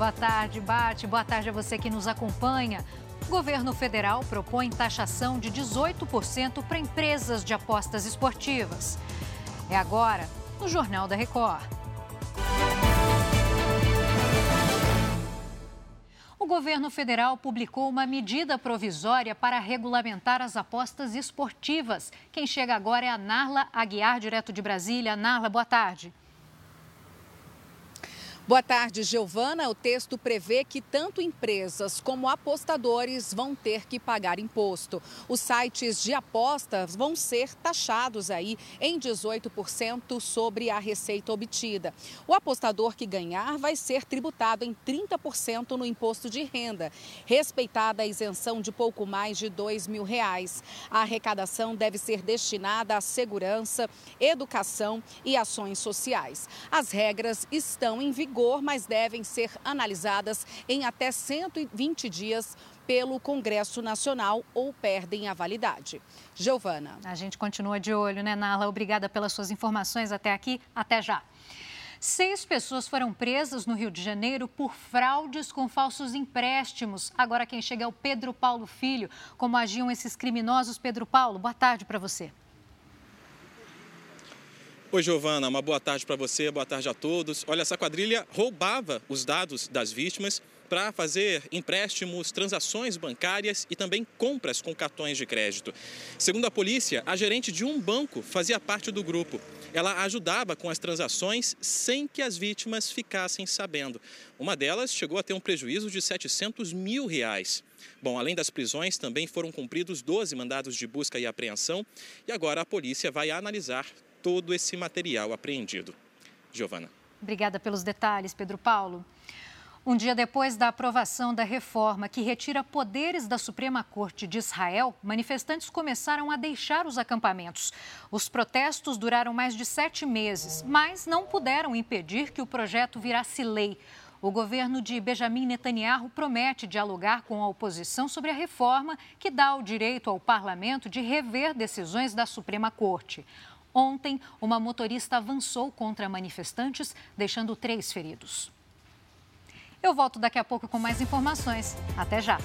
Boa tarde, Bate. Boa tarde a você que nos acompanha. O governo federal propõe taxação de 18% para empresas de apostas esportivas. É agora no Jornal da Record. O governo federal publicou uma medida provisória para regulamentar as apostas esportivas. Quem chega agora é a Narla Aguiar, direto de Brasília. Narla, boa tarde. Boa tarde, Giovana. O texto prevê que tanto empresas como apostadores vão ter que pagar imposto. Os sites de apostas vão ser taxados aí em 18% sobre a receita obtida. O apostador que ganhar vai ser tributado em 30% no imposto de renda, respeitada a isenção de pouco mais de 2 mil reais. A arrecadação deve ser destinada à segurança, educação e ações sociais. As regras estão em vigor mas devem ser analisadas em até 120 dias pelo Congresso Nacional ou perdem a validade. Giovana. A gente continua de olho, né, Nala? Obrigada pelas suas informações até aqui. Até já. Seis pessoas foram presas no Rio de Janeiro por fraudes com falsos empréstimos. Agora quem chega é o Pedro Paulo Filho. Como agiam esses criminosos, Pedro Paulo? Boa tarde para você. Oi, Giovana, uma boa tarde para você, boa tarde a todos. Olha, essa quadrilha roubava os dados das vítimas para fazer empréstimos, transações bancárias e também compras com cartões de crédito. Segundo a polícia, a gerente de um banco fazia parte do grupo. Ela ajudava com as transações sem que as vítimas ficassem sabendo. Uma delas chegou a ter um prejuízo de 700 mil reais. Bom, além das prisões, também foram cumpridos 12 mandados de busca e apreensão e agora a polícia vai analisar todo esse material apreendido. Giovana. Obrigada pelos detalhes, Pedro Paulo. Um dia depois da aprovação da reforma que retira poderes da Suprema Corte de Israel, manifestantes começaram a deixar os acampamentos. Os protestos duraram mais de sete meses, mas não puderam impedir que o projeto virasse lei. O governo de Benjamin Netanyahu promete dialogar com a oposição sobre a reforma que dá o direito ao parlamento de rever decisões da Suprema Corte. Ontem, uma motorista avançou contra manifestantes, deixando três feridos. Eu volto daqui a pouco com mais informações. Até já!